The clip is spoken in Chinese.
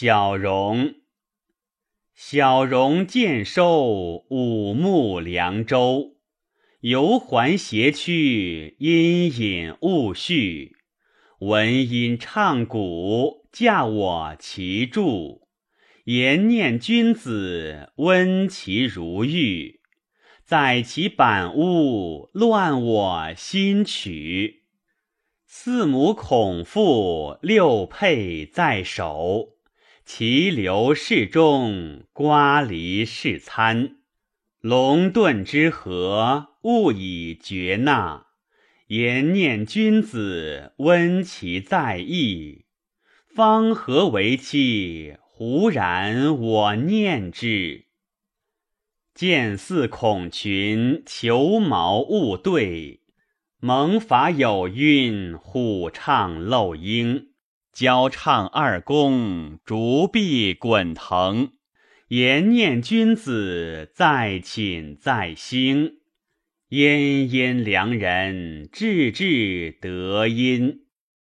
小荣，小荣见收五木凉州，游环斜去，阴隐勿续。闻音唱鼓，驾我其柱。言念君子，温其如玉。在其板屋，乱我心曲。四母孔父，六佩在手。其流室中，瓜梨是餐。龙遁之和，勿以绝纳。言念君子，温其在意。方何为期？忽然我念之。见似孔群，求毛勿对。蒙法有韵，虎唱漏音。交唱二公，竹壁滚腾。言念君子，在寝在兴。燕燕良人，志志得音。